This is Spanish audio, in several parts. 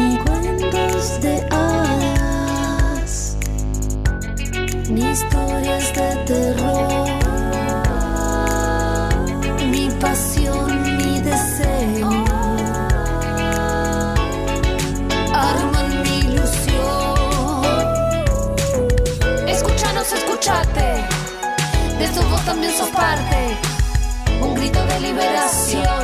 Ni cuentos de hadas, ni historias de terror. Mi pasión, mi deseo. Arman mi ilusión. Escúchanos, escúchate. De tu voz también sos parte. Un grito de liberación.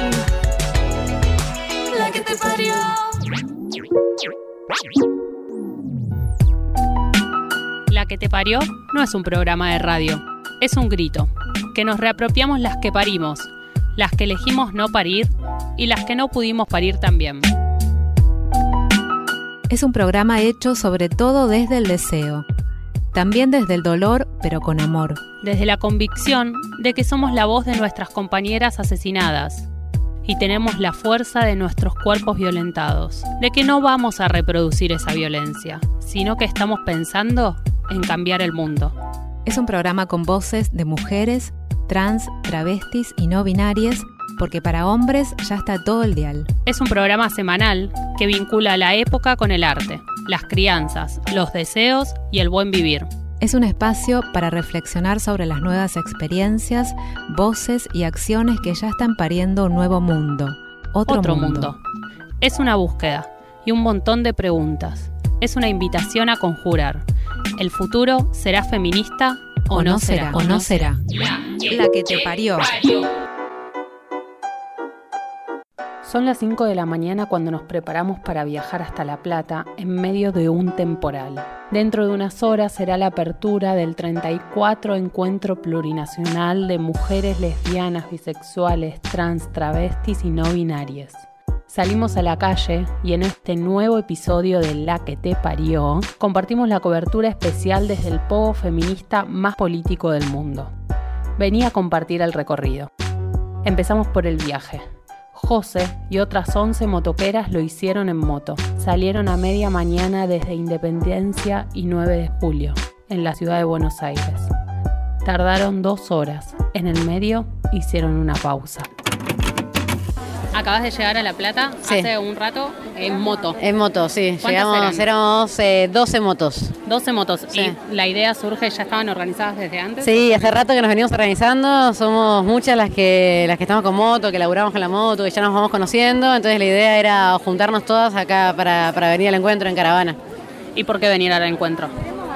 Que te parió no es un programa de radio, es un grito, que nos reapropiamos las que parimos, las que elegimos no parir y las que no pudimos parir también. Es un programa hecho sobre todo desde el deseo, también desde el dolor, pero con amor. Desde la convicción de que somos la voz de nuestras compañeras asesinadas y tenemos la fuerza de nuestros cuerpos violentados, de que no vamos a reproducir esa violencia, sino que estamos pensando en cambiar el mundo. Es un programa con voces de mujeres, trans, travestis y no binarias, porque para hombres ya está todo el dial. Es un programa semanal que vincula la época con el arte, las crianzas, los deseos y el buen vivir. Es un espacio para reflexionar sobre las nuevas experiencias, voces y acciones que ya están pariendo un nuevo mundo. Otro, mundo. Es una búsqueda y un montón de preguntas. Es una invitación a conjurar. ¿El futuro será feminista o, no será? O no será. La que te parió. Son las 5 de la mañana cuando nos preparamos para viajar hasta La Plata en medio de un temporal. Dentro de unas horas será la apertura del 34 Encuentro Plurinacional de Mujeres Lesbianas, Bisexuales, Trans, Travestis y No Binarias. Salimos a la calle y en este nuevo episodio de La que te parió, compartimos la cobertura especial desde el pogo feminista más político del mundo. Venía a compartir el recorrido. Empezamos por el viaje. José y otras 11 motoqueras lo hicieron en moto. Salieron a media mañana desde Independencia y 9 de julio, en la ciudad de Buenos Aires. Tardaron dos horas. En el medio hicieron una pausa. Acabas de llegar a La Plata Sí. hace un rato en moto. En moto, sí. ¿Cuántas Llegamos, éramos eh, 12 motos. 12 motos. Sí. ¿Y la idea surge, ya estaban organizadas desde antes? Sí, hace rato que nos venimos organizando, somos muchas las que las que estamos con moto, que laburamos con la moto, que ya nos vamos conociendo, entonces la idea era juntarnos todas acá para, para venir al encuentro en caravana. ¿Y por qué venir al encuentro?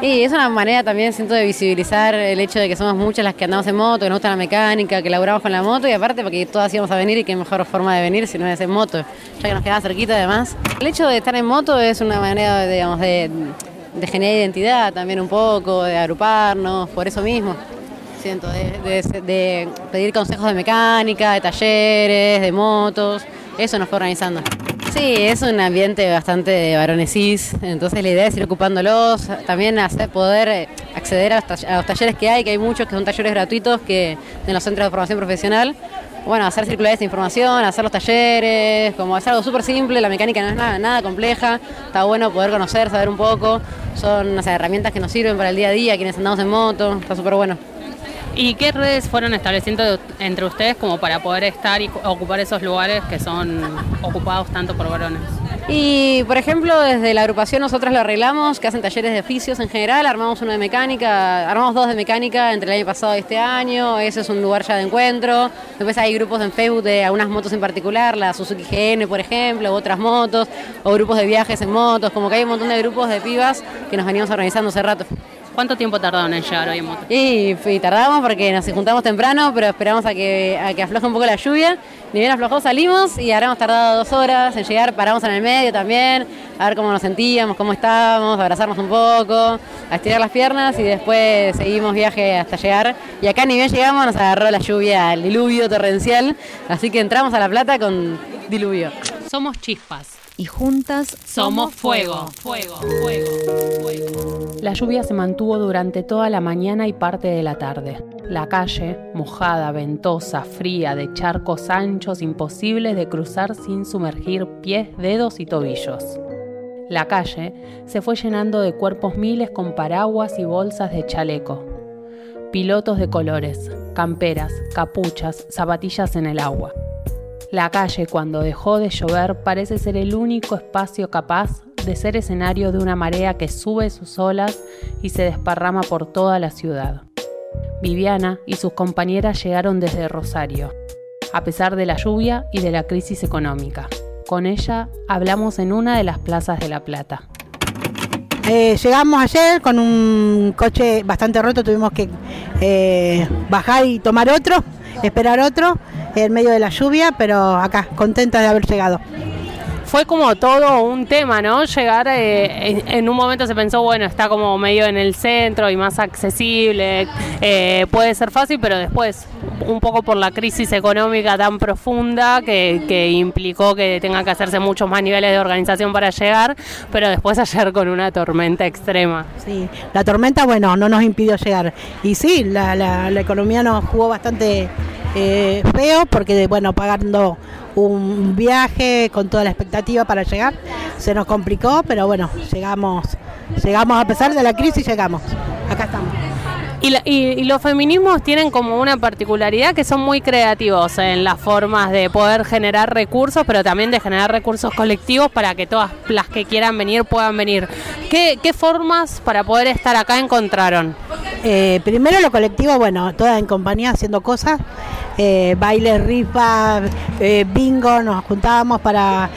Y es una manera también, siento, de visibilizar el hecho de que somos muchas las que andamos en moto, que nos gusta la mecánica, que laburamos con la moto y aparte porque todas íbamos a venir y qué mejor forma de venir si no es en moto, ya que nos quedaba cerquita además. El hecho de estar en moto es una manera, digamos, de, de generar identidad también un poco, de agruparnos, por eso mismo. Siento, de, de- de pedir consejos de mecánica, de talleres, de motos, eso nos fue organizando. Sí, es un ambiente bastante de varones entonces la idea es ir ocupándolos, también hacer, poder acceder a los, a los talleres que hay, que hay muchos que son talleres gratuitos que en los centros de formación profesional. Bueno, hacer circular esa información, hacer los talleres, como es algo súper simple, la mecánica no es nada, nada compleja, está bueno poder conocer, saber un poco, son herramientas que nos sirven para el día a día, quienes andamos en moto, está súper bueno. ¿Y qué redes fueron estableciendo entre ustedes como para poder estar y ocupar esos lugares que son ocupados tanto por varones? Y, por ejemplo, desde la agrupación nosotros lo arreglamos, que hacen talleres de oficios en general, armamos uno de mecánica, armamos dos de mecánica entre el año pasado y este año, ese es un lugar ya de encuentro. Después hay grupos en Facebook de algunas motos en particular, la Suzuki GN, por ejemplo, otras motos, o grupos de viajes en motos, como que hay un montón de grupos de pibas que nos venimos organizando hace rato. ¿Cuánto tiempo tardaron en llegar hoy en moto? Y, tardamos porque nos juntamos temprano, pero esperamos a que, a que afloje un poco la lluvia. Ni bien aflojó, salimos y ahora hemos tardado dos horas en llegar, paramos en el medio también, a ver cómo nos sentíamos, cómo estábamos, a abrazarnos un poco, a estirar las piernas y después seguimos viaje hasta llegar. Y acá ni bien llegamos nos agarró la lluvia, el diluvio torrencial, así que entramos a La Plata con diluvio. Somos chispas y juntas somos fuego. Fuego, fuego, fuego. La lluvia se mantuvo durante toda la mañana y parte de la tarde. La calle, mojada, ventosa, fría, de charcos anchos imposibles de cruzar sin sumergir pies, dedos y tobillos. La calle se fue llenando de cuerpos miles con paraguas y bolsas de chaleco. Pilotos de colores, camperas, capuchas, zapatillas en el agua. La calle, cuando dejó de llover, parece ser el único espacio capaz de ser escenario de una marea que sube sus olas y se desparrama por toda la ciudad. Viviana y sus compañeras llegaron desde Rosario, a pesar de la lluvia y de la crisis económica. Con ella hablamos en una de las plazas de La Plata. Eh, llegamos ayer con un coche bastante roto, tuvimos que eh, bajar y tomar otro, esperar otro en medio de la lluvia, pero acá, contenta de haber llegado fue como todo un tema, ¿no? Llegar, eh, en un momento se pensó, bueno, está como medio en el centro y más accesible, eh, puede ser fácil, pero después, un poco por la crisis económica tan profunda que, que, implicó que tenga que hacerse muchos más niveles de organización para llegar, pero después ayer con una tormenta extrema. Sí, la tormenta, bueno, no nos impidió llegar. Y sí, la, la, la economía nos jugó bastante eh, feo porque, bueno, pagando un viaje con toda la expectativa para llegar, se nos complicó, pero bueno, llegamos, llegamos a pesar de la crisis, llegamos. Acá estamos. Y, los feminismos tienen como una particularidad que son muy creativos en las formas de poder generar recursos, pero también de generar recursos colectivos para que todas las que quieran venir puedan venir. ¿Qué, formas para poder estar acá encontraron? Eh, primero lo colectivo, bueno, todas en compañía haciendo cosas, eh, bailes, rifa, eh, bingo, nos juntábamos para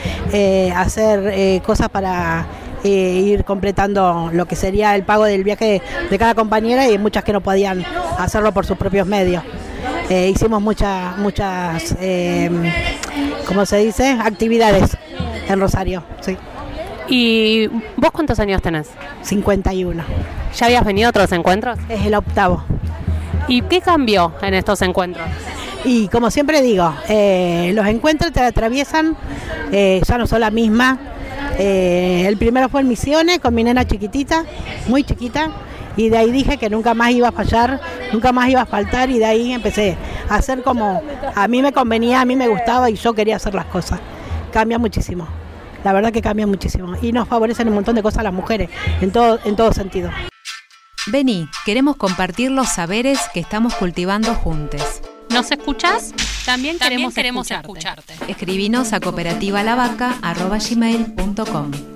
hacer cosas para ir completando lo que sería el pago del viaje de cada compañera y muchas que no podían hacerlo por sus propios medios. Eh, hicimos muchas, muchas, eh, ¿cómo se dice? Actividades en Rosario, sí. ¿Y vos cuántos años tenés? 51. ¿Ya habías venido a otros encuentros? Es el octavo. ¿Y qué cambió en estos encuentros? Y como siempre digo, eh, los encuentros te atraviesan, eh, ya no son la misma, eh, el primero fue en Misiones con mi nena chiquitita, muy chiquita, y de ahí dije que nunca más iba a fallar, nunca más iba a faltar y de ahí empecé a hacer como a mí me convenía, a mí me gustaba y yo quería hacer las cosas. Cambia muchísimo, la verdad que cambia muchísimo y nos favorecen un montón de cosas las mujeres, en todo, en todo sentido. Vení, queremos compartir los saberes que estamos cultivando juntos. ¿Nos escuchás? También, queremos, escucharte. escucharte. Escribinos a cooperativalavaca.gmail.com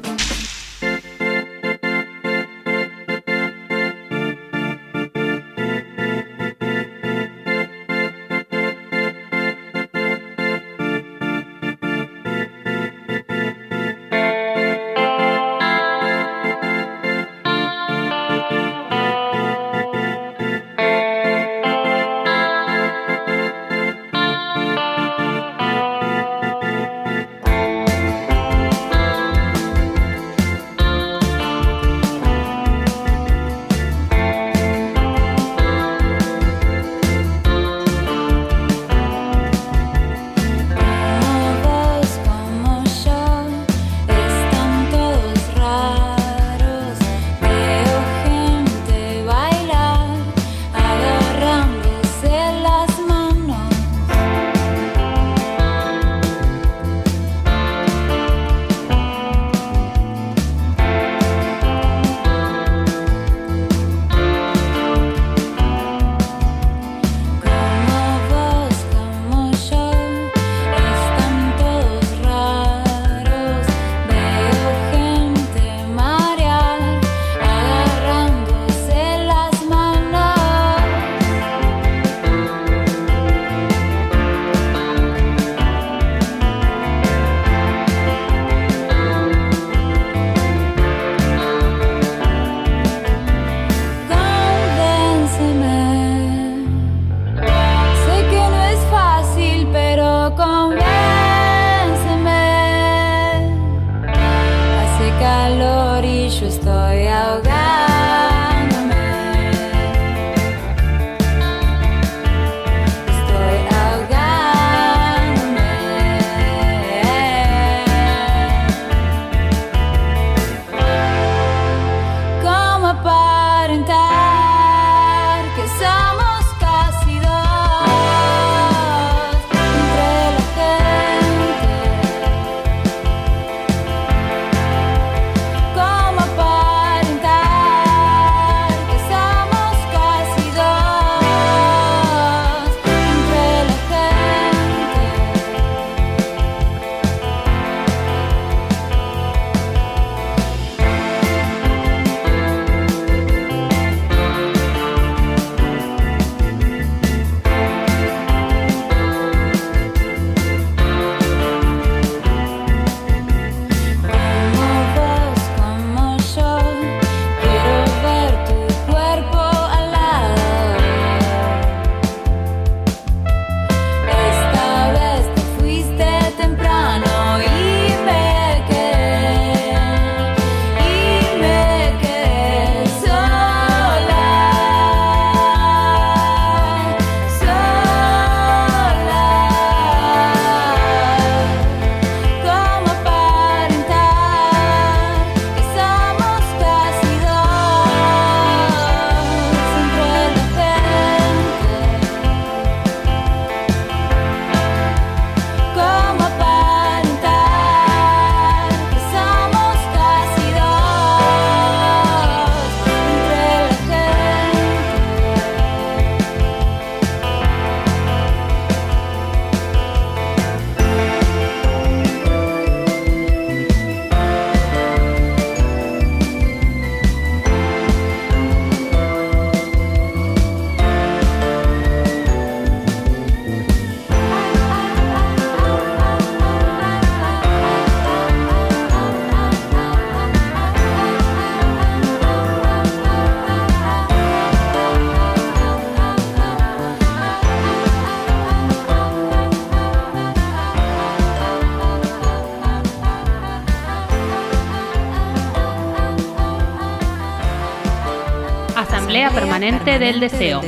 Permanente del Deseo.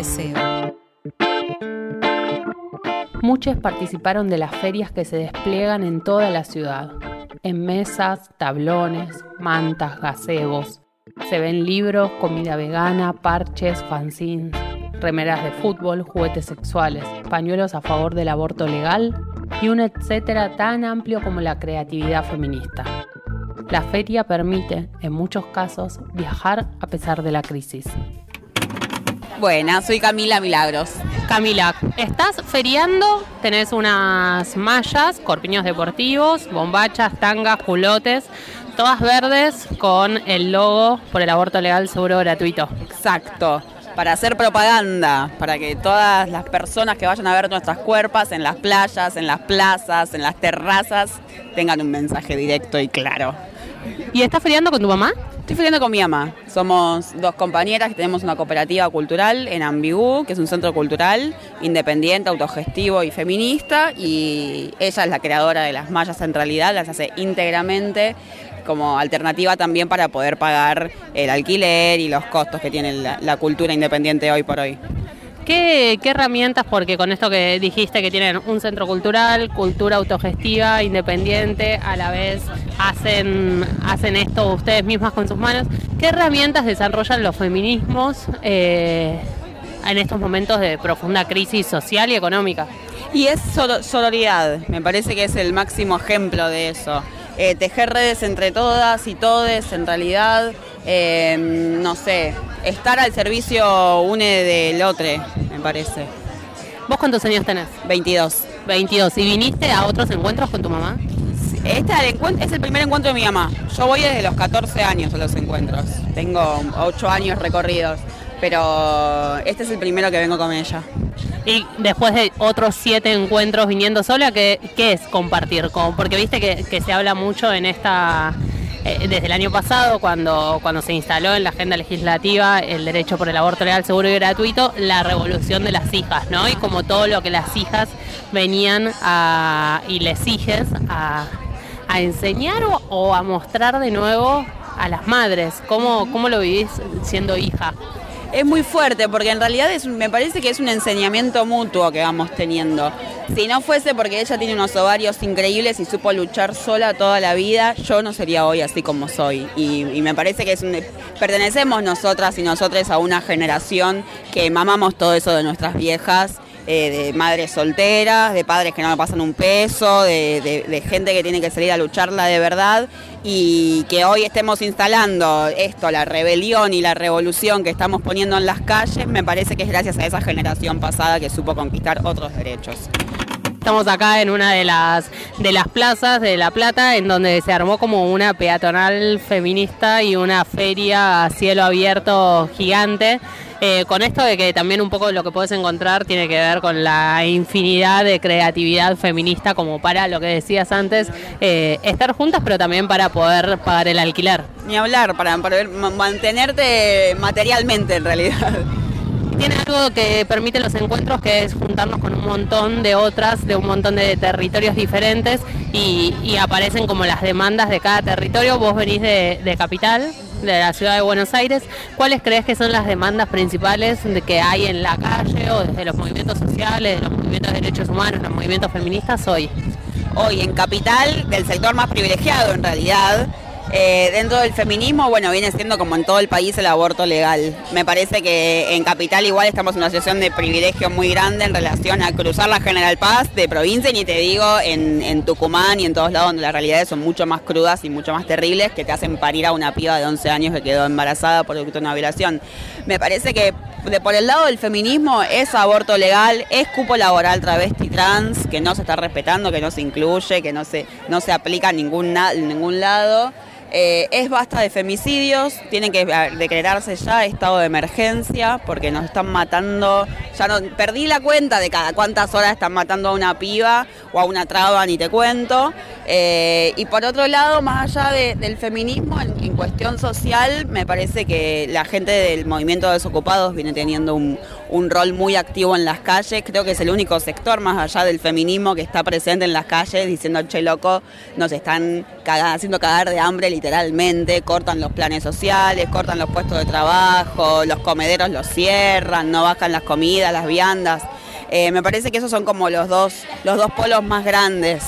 Muchos participaron de las ferias que se despliegan en toda la ciudad. En mesas, tablones, mantas, gazebos. Se ven libros, comida vegana, parches, fanzines, remeras de fútbol, juguetes sexuales, pañuelos a favor del aborto legal y un etcétera tan amplio como la creatividad feminista. La feria permite, en muchos casos, viajar a pesar de la crisis. Buena, soy Camila Milagros. Camila, estás feriando, tenés unas mallas, corpiños deportivos, bombachas, tangas, culotes, todas verdes con el logo por el aborto legal seguro gratuito. Exacto. Para hacer propaganda, para que todas las personas que vayan a ver nuestras cuerpas en las playas, en las plazas, en las terrazas, tengan un mensaje directo y claro. ¿Y estás feriando con tu mamá? Estoy feriando con mi mamá. Somos dos compañeras que tenemos una cooperativa cultural en Ambigú, que es un centro cultural independiente, autogestivo y feminista. Y ella es la creadora de las mallas en realidad, las hace íntegramente como alternativa también para poder pagar el alquiler y los costos que tiene la cultura independiente hoy por hoy. ¿Qué, herramientas, porque con esto que dijiste que tienen un centro cultural, cultura autogestiva, independiente, a la vez hacen, hacen esto ustedes mismas con sus manos, ¿qué herramientas desarrollan los feminismos eh, en estos momentos de profunda crisis social y económica? Y es sororidad, me parece que es el máximo ejemplo de eso. Eh, tejer redes entre todas y todes, en realidad, eh, no sé, estar al servicio une del otro, me parece. ¿Vos cuántos años tenés? 22. 22. ¿Y viniste a otros encuentros con tu mamá? Este es el primer encuentro de mi mamá. Yo voy desde los 14 años a los encuentros. Tengo 8 años recorridos, pero este es el primero que vengo con ella. Y después de otros siete encuentros viniendo sola, ¿qué, es compartir? Porque viste que, se habla mucho en esta eh, desde el año pasado, cuando, cuando se instaló en la agenda legislativa el derecho por el aborto legal, seguro y gratuito, la revolución de las hijas, ¿no? Y como todo lo que las hijas venían y les hijes a, enseñar o, a mostrar de nuevo a las madres. ¿Cómo, cómo lo vivís siendo hija? Es muy fuerte porque en realidad es, me parece que es un enseñamiento mutuo que vamos teniendo. Si no fuese porque ella tiene unos ovarios increíbles y supo luchar sola toda la vida, yo no sería hoy así como soy. Y, me parece que es pertenecemos nosotras y nosotros a una generación que mamamos todo eso de nuestras viejas eh, de madres solteras, de padres que no pasan un peso, de, gente que tiene que salir a lucharla de verdad y que hoy estemos instalando esto, la rebelión y la revolución que estamos poniendo en las calles, me parece que es gracias a esa generación pasada que supo conquistar otros derechos. Estamos acá en una de las de las plazas de La Plata, en donde se armó como una peatonal feminista y una feria a cielo abierto gigante. Eh, con esto de que también un poco lo que puedes encontrar tiene que ver con la infinidad de creatividad feminista como para lo que decías antes, eh, estar juntas pero también para poder pagar el alquiler. Ni hablar, para poder mantenerte materialmente en realidad tiene algo que permite los encuentros, que es juntarnos con un montón de otras, de un montón de territorios diferentes y, aparecen como las demandas de cada territorio. Vos venís de, Capital, de la ciudad de Buenos Aires. ¿Cuáles crees que son las demandas principales de que hay en la calle o desde los movimientos sociales, los movimientos de derechos humanos, los movimientos feministas hoy? Hoy en Capital, del sector más privilegiado en realidad, eh, dentro del feminismo, bueno, viene siendo como en todo el país el aborto legal. Me parece que en Capital igual estamos en una situación de privilegio muy grande en relación a cruzar la General Paz de provincia, ni te digo en, Tucumán y en todos lados donde las realidades son mucho más crudas y mucho más terribles que te hacen parir a una piba de 11 años que quedó embarazada por de una violación. Me parece que de por el lado del feminismo es aborto legal, es cupo laboral travesti trans, que no se está respetando, que no se incluye, que no se, no se aplica en ningún, en ningún lado. Eh, es basta de femicidios, tienen que declararse ya estado de emergencia porque nos están matando, ya no perdí la cuenta de cada cuántas horas están matando a una piba o a una traba, ni te cuento. Eh, y por otro lado, más allá del feminismo, en, en, cuestión social, me parece que la gente del movimiento de desocupados viene teniendo un, un rol muy activo en las calles. Creo que es el único sector más allá del feminismo que está presente en las calles diciendo, che loco, nos están haciendo cagar de hambre literalmente, cortan los planes sociales, cortan los puestos de trabajo, los comederos los cierran, no bajan las comidas, las viandas. Eh, me parece que esos son como los dos, los dos polos más grandes.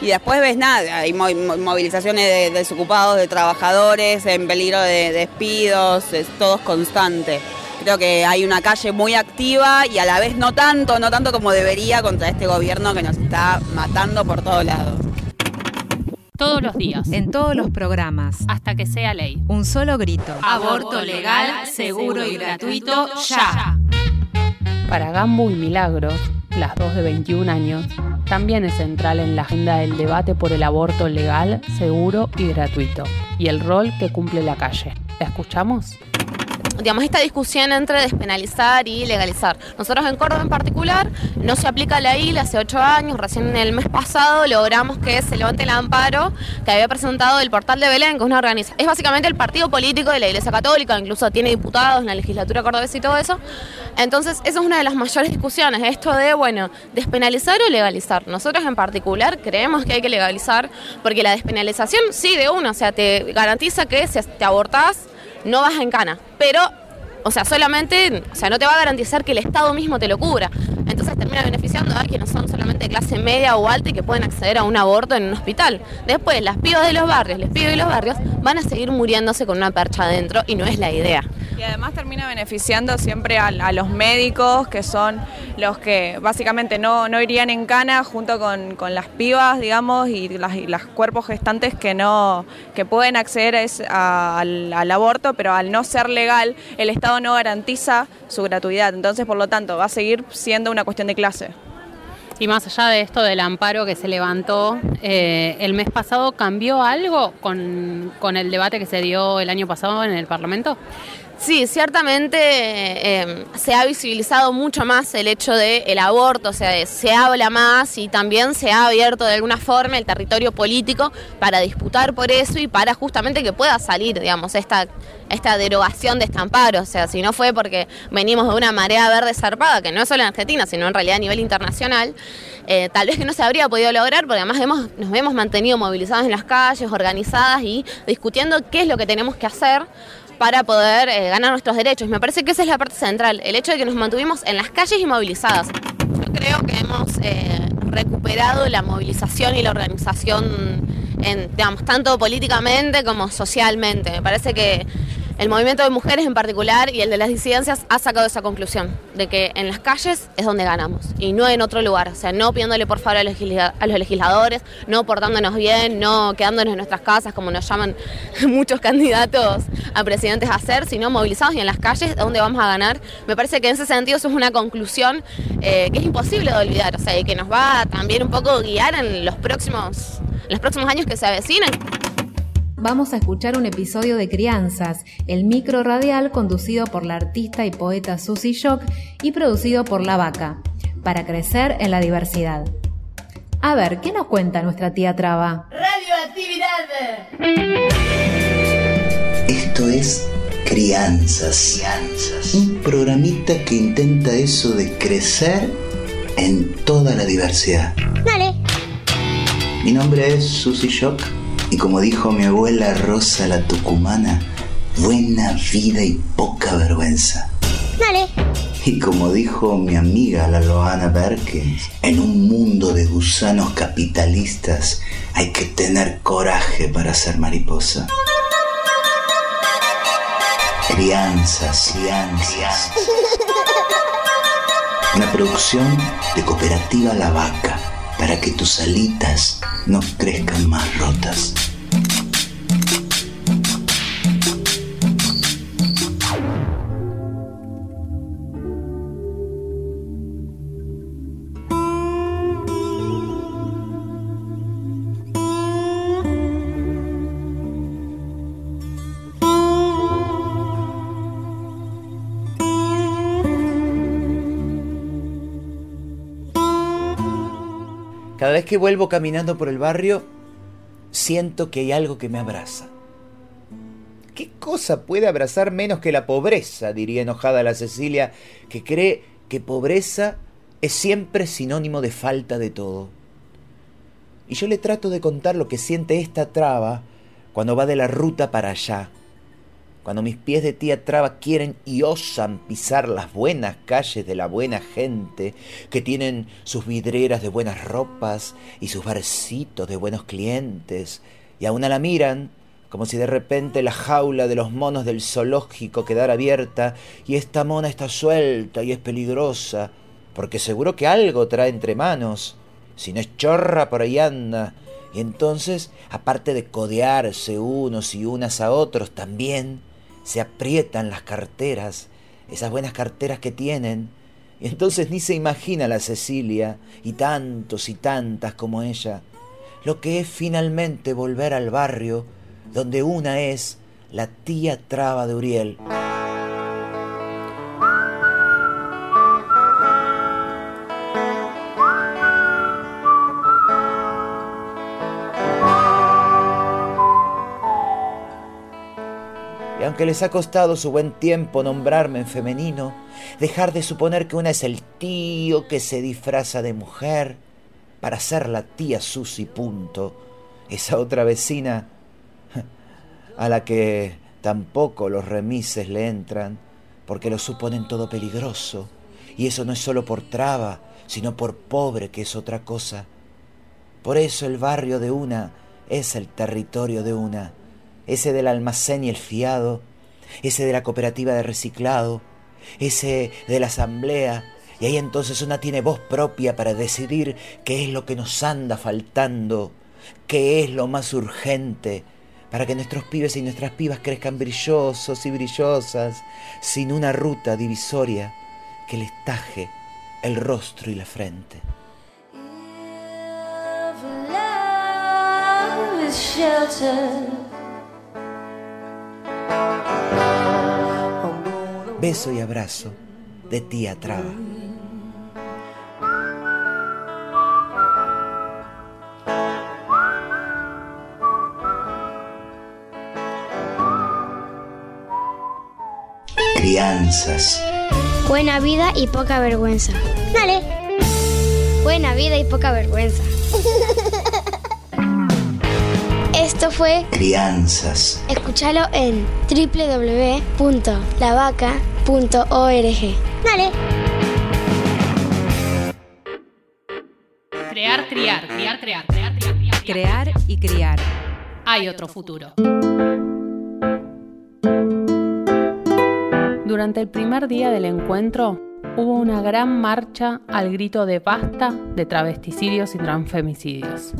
Y después ves nada, hay movilizaciones de desocupados, de trabajadores, en peligro de despidos, es todo constante. Creo que hay una calle muy activa y a la vez no tanto, no tanto como debería contra este gobierno que nos está matando por todos lados. Todos los días. En todos los programas. Hasta que sea ley. Un solo grito. Aborto legal, seguro y gratuito, ya. Para Gambu y Milagros, las dos de 21 años, también es central en la agenda del debate por el aborto legal, seguro y gratuito, y el rol que cumple la calle. ¿La escuchamos? Digamos, esta discusión entre despenalizar y legalizar. Nosotros en Córdoba en particular no se aplica la ILA hace ocho años, recién en el mes pasado logramos que se levante el amparo que había presentado el portal de Belén, que es una organización, es básicamente el partido político de la Iglesia Católica, incluso tiene diputados en la legislatura cordobesa y todo eso. Entonces, esa es una de las mayores discusiones, esto de, bueno, despenalizar o legalizar. Nosotros en particular creemos que hay que legalizar, porque la despenalización, sí, de uno, o sea, te garantiza que si te abortás, no vas en cana. Pero, o sea, solamente, o sea, no te va a garantizar que el Estado mismo te lo cubra. Termina beneficiando a quienes son solamente de clase media o alta y que pueden acceder a un aborto en un hospital. Después, las pibas de los barrios, les pibos de los barrios van a seguir muriéndose con una percha adentro y no es la idea. Y además termina beneficiando siempre a, los médicos, que son los que básicamente no, no irían en cana junto con, las pibas, digamos, y las, cuerpos gestantes que no que pueden acceder al, al aborto, pero al no ser legal, el Estado no garantiza su gratuidad. Entonces, por lo tanto, va a seguir siendo una cuestión de clase. Y más allá de esto del amparo que se levantó eh, el mes pasado, ¿cambió algo con, con el debate que se dio el año pasado en el Parlamento? Sí, ciertamente eh, se ha visibilizado mucho más el hecho del el aborto, o sea, se habla más y también se ha abierto de alguna forma el territorio político para disputar por eso y para justamente que pueda salir, digamos, esta, esta derogación de este amparo. O sea, si no fue porque venimos de una marea verde zarpada, que no es solo en Argentina, sino en realidad a nivel internacional, eh, tal vez que no se habría podido lograr, porque además hemos, nos hemos mantenido movilizados en las calles, organizadas y discutiendo qué es lo que tenemos que hacer para poder eh, ganar nuestros derechos. Me parece que esa es la parte central, el hecho de que nos mantuvimos en las calles y movilizadas. Yo creo que hemos eh, recuperado la movilización y la organización, en, digamos, tanto políticamente como socialmente. Me parece que el movimiento de mujeres en particular y el de las disidencias ha sacado esa conclusión, de que en las calles es donde ganamos y no en otro lugar. O sea, no pidiéndole por favor a los, legisladores, no portándonos bien, no quedándonos en nuestras casas como nos llaman muchos candidatos a presidentes a hacer, sino movilizados y en las calles es donde vamos a ganar. Me parece que en ese sentido eso es una conclusión eh, que es imposible de olvidar, o sea, y que nos va también un poco guiar en los próximos, en los próximos años que se avecinan vamos a escuchar un episodio de Crianzas, el micro radial conducido por la artista y poeta Susie Shock y producido por La Vaca, para crecer en la diversidad. A ver, ¿qué nos cuenta nuestra tía Traba? Radioactividad. Esto es Crianzas. Crianzas. Un programita que intenta eso de crecer en toda la diversidad. Dale. Mi nombre es Susie Shock y como dijo mi abuela Rosa la Tucumana, buena vida y poca vergüenza. Dale. Y como dijo mi amiga la Loana Berke, en un mundo de gusanos capitalistas hay que tener coraje para ser mariposa. Crianzas, crianzas. Una producción de Cooperativa La Vaca para que tus alitas no crezcan más rotas. Vez que vuelvo caminando por el barrio, siento que hay algo que me abraza. ¿Qué cosa puede abrazar menos que la pobreza? diría enojada la Cecilia, que cree que pobreza es siempre sinónimo de falta de todo. Y yo le trato de contar lo que siente esta traba cuando va de la ruta para allá, cuando mis pies de tía traba quieren y osan pisar las buenas calles de la buena gente, que tienen sus vidrieras de buenas ropas y sus barcitos de buenos clientes, y aún la miran como si de repente la jaula de los monos del zoológico quedara abierta y esta mona está suelta y es peligrosa, porque seguro que algo trae entre manos, si no es chorra por ahí anda, y entonces, aparte de codearse unos y unas a otros, también se aprietan las carteras, esas buenas carteras que tienen, y entonces ni se imagina la Cecilia, y tantos y tantas como ella, lo que es finalmente volver al barrio donde una es la tía Traba de Uriel. Aunque les ha costado su buen tiempo nombrarme en femenino, dejar de suponer que una es el tío que se disfraza de mujer para ser la tía Susi punto, esa otra vecina a la que tampoco los remises le entran, porque lo suponen todo peligroso, y eso no es solo por traba, sino por pobre, que es otra cosa. Por eso el barrio de una es el territorio de una, ese del almacén y el fiado, ese de la cooperativa de reciclado, ese de la asamblea, y ahí entonces una tiene voz propia para decidir qué es lo que nos anda faltando, qué es lo más urgente, para que nuestros pibes y nuestras pibas crezcan brillosos y brillosas, sin una ruta divisoria que les taje el rostro y la frente. Beso y abrazo de tía Traba. crianzas. Buena vida y poca vergüenza. Dale. Buena vida y poca vergüenza. Esto fue Crianzas. Escúchalo en www.lavaca.org. Dale. Crear, criar, criar, crear, crear, criar, criar. Crear y criar. Hay otro futuro. Durante el primer día del encuentro hubo una gran marcha al grito de basta de travesticidios y transfemicidios.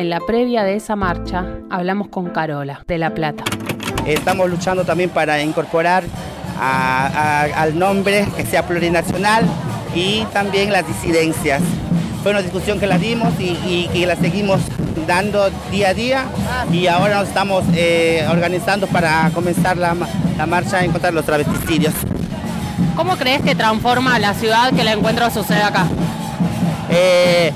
En la previa de esa marcha hablamos con Carola, de La Plata. Estamos luchando también para incorporar a- a- al nombre que sea plurinacional y también las disidencias. Fue una discusión que la dimos y, y que la seguimos dando día a día y ahora nos estamos eh, organizando para comenzar la, la marcha en contra de los travesticidios. ¿Cómo crees que transforma la ciudad que el encuentro sucede acá? Eh,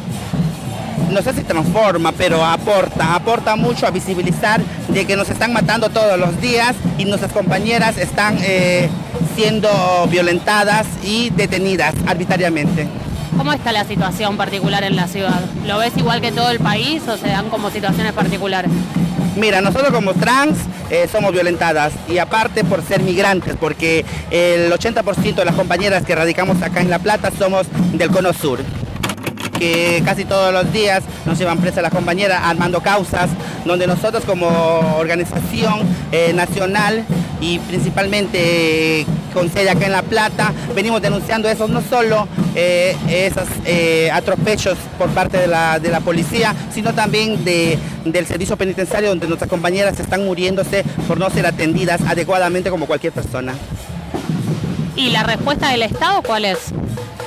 no sé si transforma, pero aporta, aporta mucho a visibilizar de que nos están matando todos los días y nuestras compañeras están eh, siendo violentadas y detenidas arbitrariamente. ¿Cómo está la situación particular en la ciudad? ¿Lo ves igual que todo el país o se dan como situaciones particulares? Mira, nosotros como trans eh, somos violentadas y aparte por ser migrantes, porque el 80% de las compañeras que radicamos acá en La Plata somos del Cono Sur que casi todos los días nos llevan presa las compañeras armando causas, donde nosotros como organización eh, nacional y principalmente eh, con sede acá en La Plata, venimos denunciando eso, no solo eh, esos atropellos por parte de la, de la policía, sino también de- del servicio penitenciario donde nuestras compañeras están muriéndose por no ser atendidas adecuadamente como cualquier persona. ¿Y la respuesta del Estado cuál es?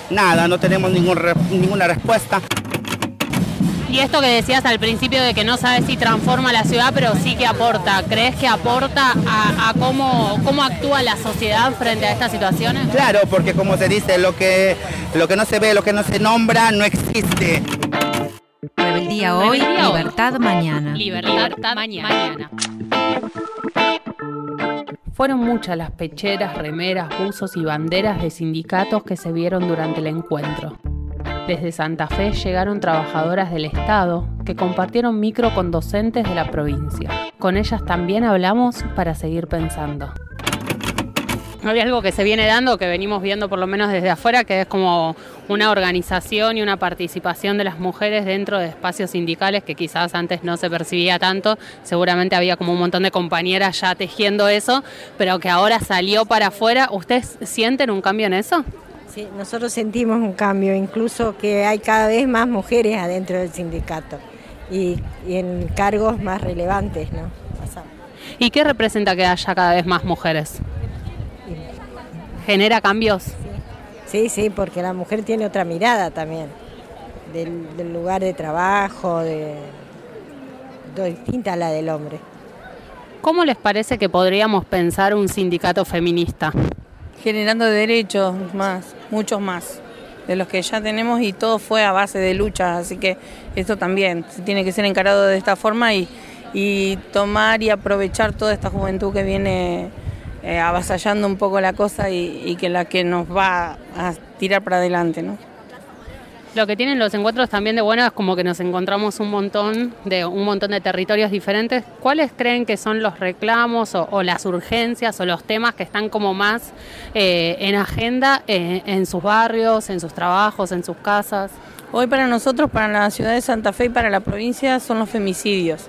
Nada, no tenemos ningún re- ninguna respuesta. Y esto que decías al principio de que no sabes si transforma la ciudad, pero sí que aporta. ¿Crees que aporta a, a cómo, cómo actúa la sociedad frente a estas situaciones? Claro, porque como se dice, lo que, lo que no se ve, lo que no se nombra, no existe. Rebeldía hoy, libertad mañana. Libertad mañana. Fueron muchas las pecheras, remeras, buzos y banderas de sindicatos que se vieron durante el encuentro. Desde Santa Fe llegaron trabajadoras del Estado que compartieron micro con docentes de la provincia. Con ellas también hablamos para seguir pensando. Hay algo que se viene dando, que venimos viendo por lo menos desde afuera, que es como una organización y una participación de las mujeres dentro de espacios sindicales que quizás antes no se percibía tanto. Seguramente había como un montón de compañeras ya tejiendo eso, pero que ahora salió para afuera. ¿Ustedes sienten un cambio en eso? Sí, nosotros sentimos un cambio, incluso que hay cada vez más mujeres adentro del sindicato y, y en cargos más relevantes, ¿no? ¿Y qué representa que haya cada vez más mujeres? ¿Genera cambios? Sí, sí, porque la mujer tiene otra mirada también del, del lugar de trabajo, de, de- distinta a la del hombre. ¿Cómo les parece que podríamos pensar un sindicato feminista? generando derechos más, muchos más de los que ya tenemos y todo fue a base de luchas, así que esto también se tiene que ser encarado de esta forma y, y tomar y aprovechar toda esta juventud que viene eh, avasallando un poco la cosa y, y que la que nos va a tirar para adelante, ¿no? Lo que tienen los encuentros también de bueno es como que nos encontramos un montón de un montón de territorios diferentes. ¿Cuáles creen que son los reclamos o, o las urgencias o los temas que están como más eh, en agenda eh, en sus barrios, en sus trabajos, en sus casas? Hoy para nosotros, para la ciudad de Santa Fe y para la provincia son los femicidios.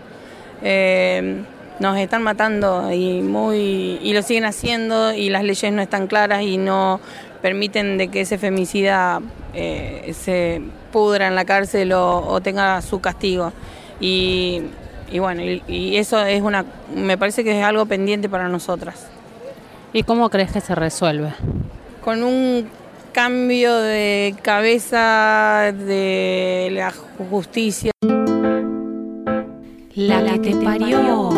Eh, nos están matando y muy y lo siguen haciendo y las leyes no están claras y no permiten de que ese femicida eh, se pudra en la cárcel o, o tenga su castigo. Y, y bueno, y, y eso es una, me parece que es algo pendiente para nosotras. ¿Y cómo crees que se resuelve? Con un cambio de cabeza de la justicia. La, que te parió.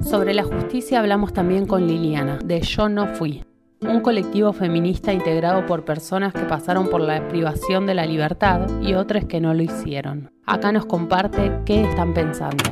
Sobre la justicia hablamos también con Liliana, de Yo No Fui, un colectivo feminista integrado por personas que pasaron por la privación de la libertad y otras que no lo hicieron. Acá nos comparte qué están pensando.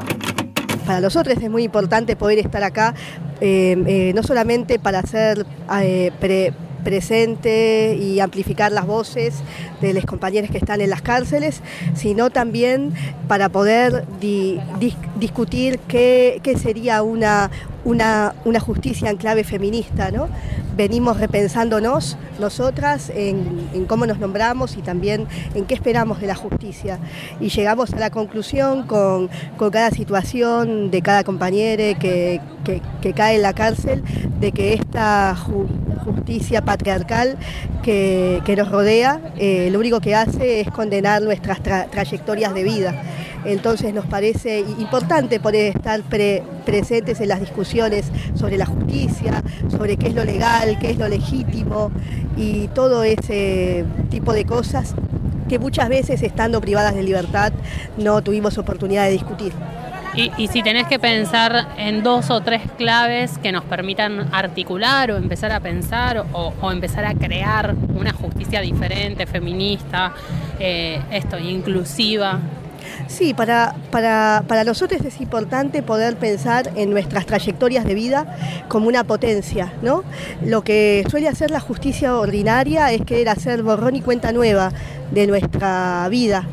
Para nosotros es muy importante poder estar acá, eh, eh, no solamente para ser eh, pre- presente y amplificar las voces de los compañeros que están en las cárceles, sino también para poder di- dis- discutir qué, qué sería una, una, una justicia en clave feminista. ¿no? Venimos repensándonos nosotras en, cómo nos nombramos y también en qué esperamos de la justicia. Y llegamos a la conclusión con, con cada situación de cada compañero que, que- cae en la cárcel de que esta ju- justicia patriarcal que, que nos rodea eh, lo único que hace es condenar nuestras tra- trayectorias de vida. Entonces nos parece importante poder estar pre- presentes en las discusiones sobre la justicia, sobre qué es lo legal, qué es lo legítimo y todo ese tipo de cosas que muchas veces estando privadas de libertad no tuvimos oportunidad de discutir. Y, si tenés que pensar en dos o tres claves que nos permitan articular o empezar a pensar o, o empezar a crear una justicia diferente, feminista, eh, esto, inclusiva. Sí, para, para, para nosotros es importante poder pensar en nuestras trayectorias de vida como una potencia, ¿no? Lo que suele hacer la justicia ordinaria es querer hacer borrón y cuenta nueva de nuestra vida.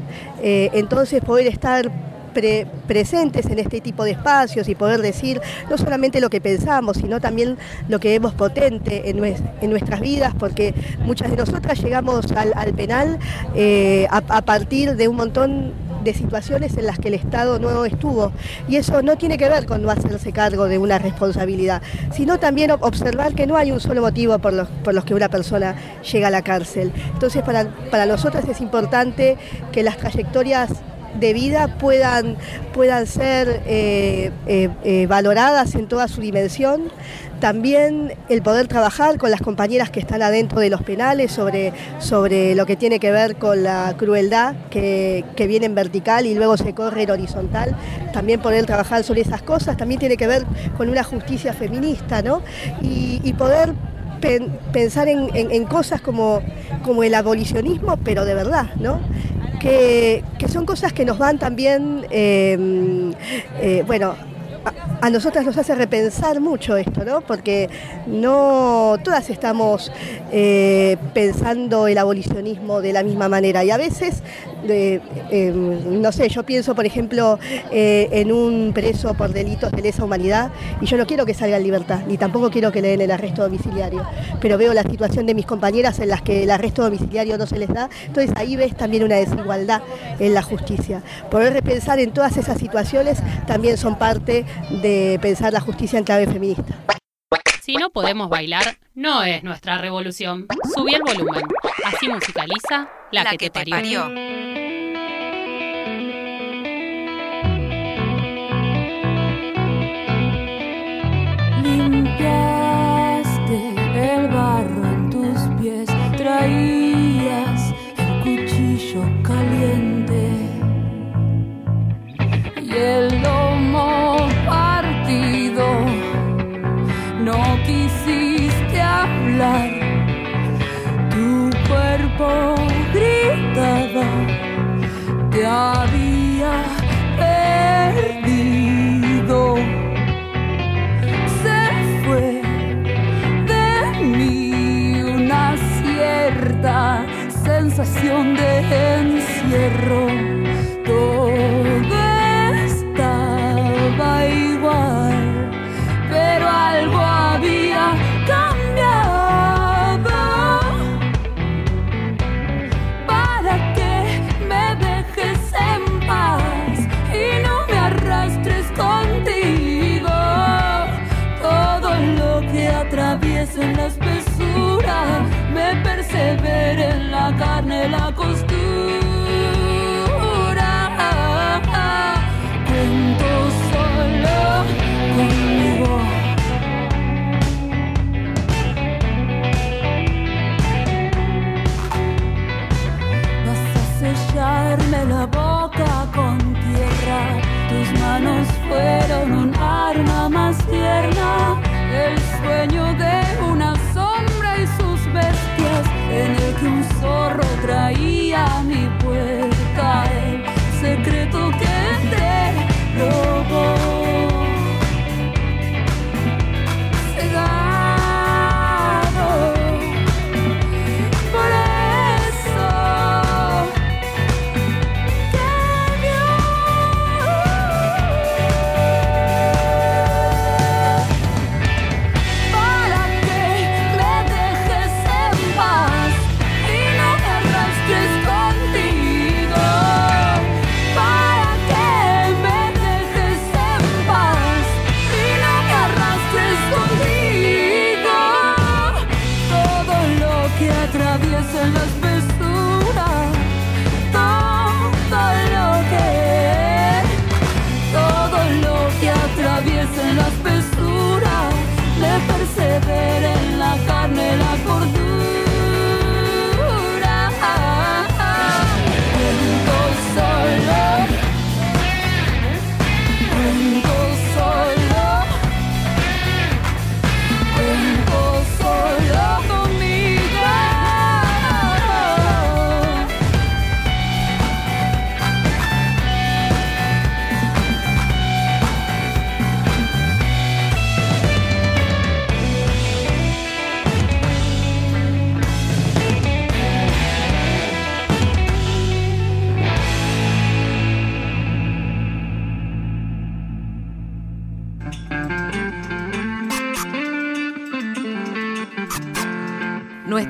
Eh, entonces poder estar pre- presentes en este tipo de espacios y poder decir no solamente lo que pensamos, sino también lo que vemos potente en, nues- en nuestras vidas, porque muchas de nosotras llegamos al, al penal eh, a partir de un montón de situaciones en las que el Estado no estuvo. Y eso no tiene que ver con no hacerse cargo de una responsabilidad, sino también ob- observar que no hay un solo motivo por los, por los que una persona llega a la cárcel. Entonces, para, para nosotras es importante que las trayectorias de vida puedan, puedan ser eh, eh, eh, valoradas en toda su dimensión. También el poder trabajar con las compañeras que están adentro de los penales sobre, sobre lo que tiene que ver con la crueldad que, que viene en vertical y luego se corre en horizontal. También poder trabajar sobre esas cosas también tiene que ver con una justicia feminista, ¿no? Y, poder pen- pensar en, en- en cosas como, como el abolicionismo, pero de verdad, ¿no? que, que son cosas que nos van también, eh, eh, bueno, a, nosotras nos hace repensar mucho esto, ¿no? Porque no todas estamos eh, pensando el abolicionismo de la misma manera y a veces, eh, no sé, yo pienso, por ejemplo, eh, en un preso por delitos de lesa humanidad y yo no quiero que salga en libertad, ni tampoco quiero que le den el arresto domiciliario, pero veo la situación de mis compañeras en las que el arresto domiciliario no se les da, entonces ahí ves también una desigualdad en la justicia. Poder repensar en todas esas situaciones también son parte de pensar la justicia en clave feminista. Si no podemos bailar, no es nuestra revolución. Subí el volumen. Así musicaliza la, que, te parió. Limpiaste tu cuerpo gritaba, te había perdido. Se fue de mí una cierta sensación de encierro.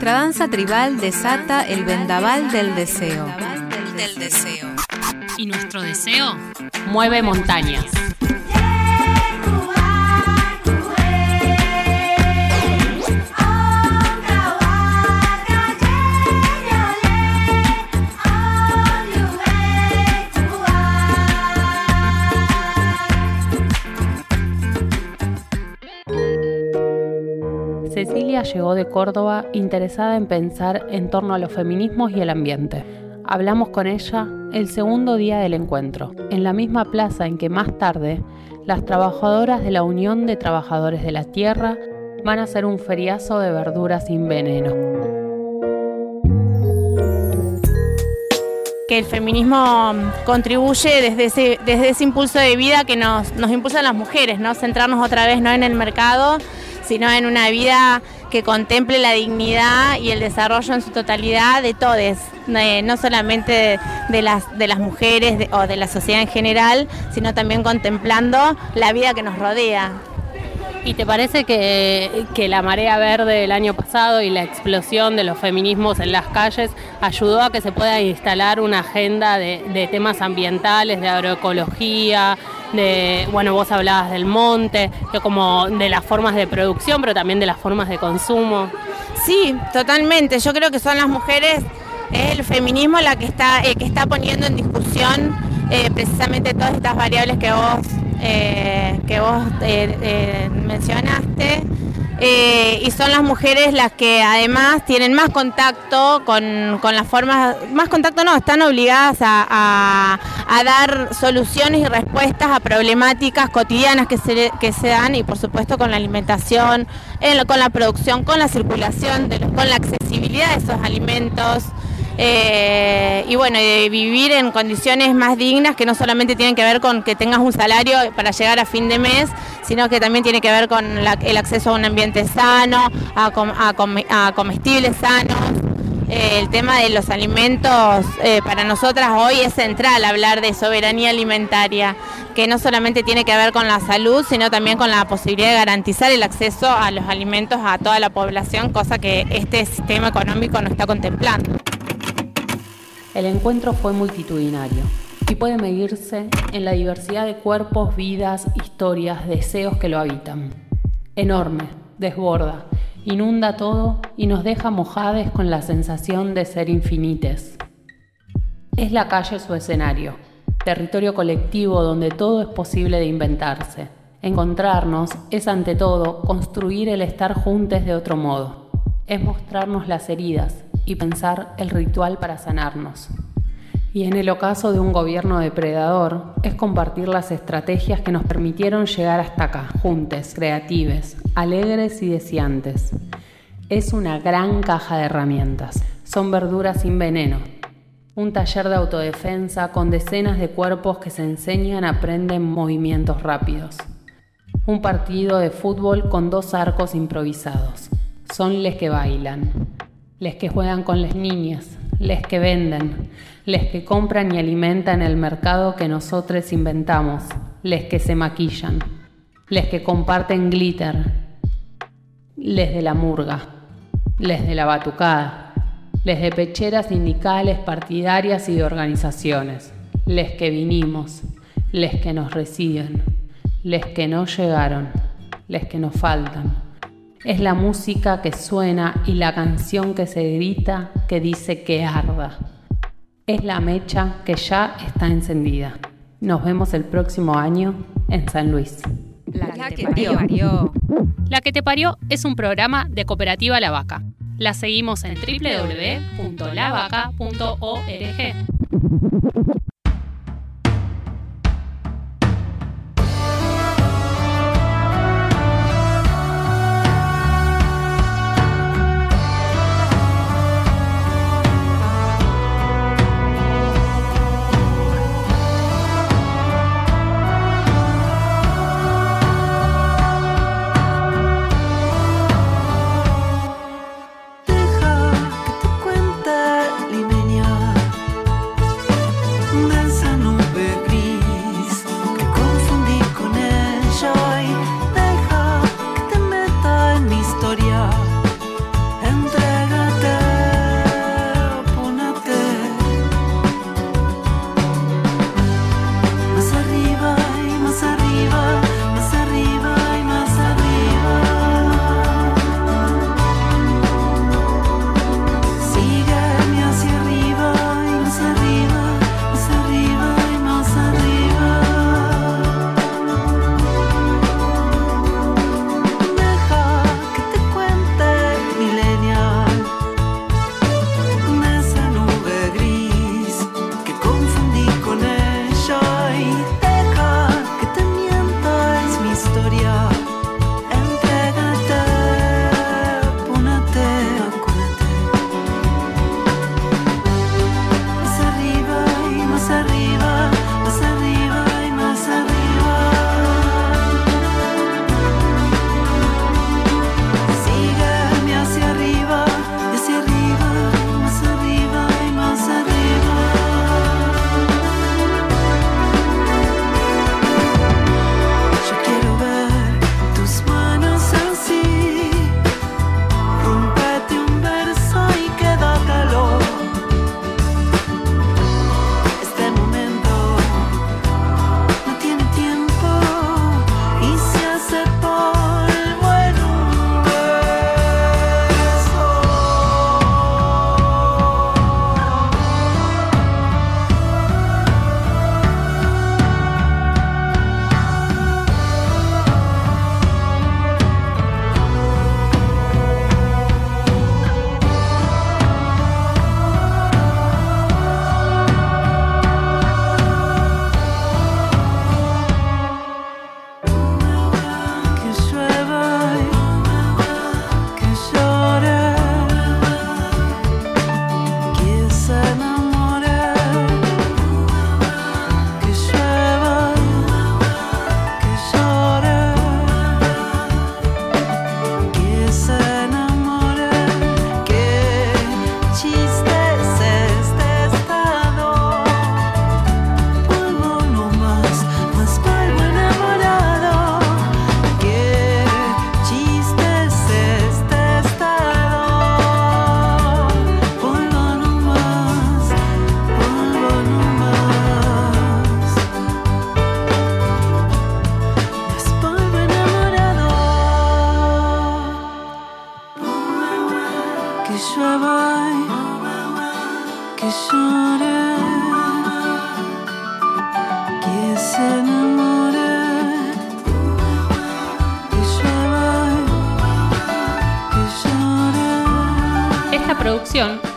Nuestra danza tribal desata el vendaval del deseo. Del deseo. Y nuestro deseo mueve montañas. Llegó de Córdoba interesada en pensar en torno a los feminismos y el ambiente. Hablamos con ella el segundo día del encuentro, en la misma plaza en que más tarde las trabajadoras de la Unión de Trabajadores de la Tierra van a hacer un feriazo de verduras sin veneno. que el feminismo contribuye desde ese, desde ese impulso de vida que nos, nos impulsan las mujeres, ¿no? Centrarnos otra vez no en el mercado, sino en una vida que contemple la dignidad y el desarrollo en su totalidad de todos, no solamente de, las, de las mujeres o de la sociedad en general, sino también contemplando la vida que nos rodea. ¿Y te parece que, que la marea verde del año pasado y la explosión de los feminismos en las calles ayudó a que se pueda instalar una agenda de, de temas ambientales, de agroecología, de, bueno, vos hablabas del monte, que como de las formas de producción, pero también de las formas de consumo? Sí, totalmente. Yo creo que son las mujeres, es el feminismo la que está, eh, que está poniendo en discusión eh, precisamente todas estas variables que vos, eh, que vos eh, mencionaste. Eh, y son las mujeres las que además tienen más contacto con, con las formas, más contacto no, están obligadas a, a- dar soluciones y respuestas a problemáticas cotidianas que se, que se dan y por supuesto con la alimentación, con la producción, con la circulación, con la accesibilidad de esos alimentos. eh, y bueno, de vivir en condiciones más dignas que no solamente tienen que ver con que tengas un salario para llegar a fin de mes, sino que también tiene que ver con el acceso a un ambiente sano, a comestibles sanos. Eh, el tema de los alimentos eh, para nosotras hoy es central hablar de soberanía alimentaria, que no solamente tiene que ver con la salud, sino también con la posibilidad de garantizar el acceso a los alimentos a toda la población, cosa que este sistema económico no está contemplando. El encuentro fue multitudinario y puede medirse en la diversidad de cuerpos, vidas, historias, deseos que lo habitan. Enorme, desborda, inunda todo y nos deja mojades con la sensación de ser infinites. Es la calle su escenario, territorio colectivo donde todo es posible de inventarse. Encontrarnos es ante todo construir el estar juntos de otro modo. Es mostrarnos las heridas y pensar el ritual para sanarnos. Y en el ocaso de un gobierno depredador, es compartir las estrategias que nos permitieron llegar hasta acá, juntes, creatives, alegres y deseantes. Es una gran caja de herramientas. Son verduras sin veneno. Un taller de autodefensa con decenas de cuerpos que se enseñan, aprenden movimientos rápidos. Un partido de fútbol con dos arcos improvisados. Son les que bailan, les que juegan con las niñas, les que venden, les que compran y alimentan el mercado que nosotros inventamos, les que se maquillan, les que comparten glitter, les de la murga, les de la batucada, les de pecheras sindicales, partidarias y de organizaciones, les que vinimos, les que nos reciben, les que no llegaron, les que nos faltan. Es la música que suena y la canción que se grita que dice que arda. Es la mecha que ya está encendida. Nos vemos el próximo año en San Luis. La que te parió. La que te parió es un programa de Cooperativa La Vaca. La seguimos en www.lavaca.org.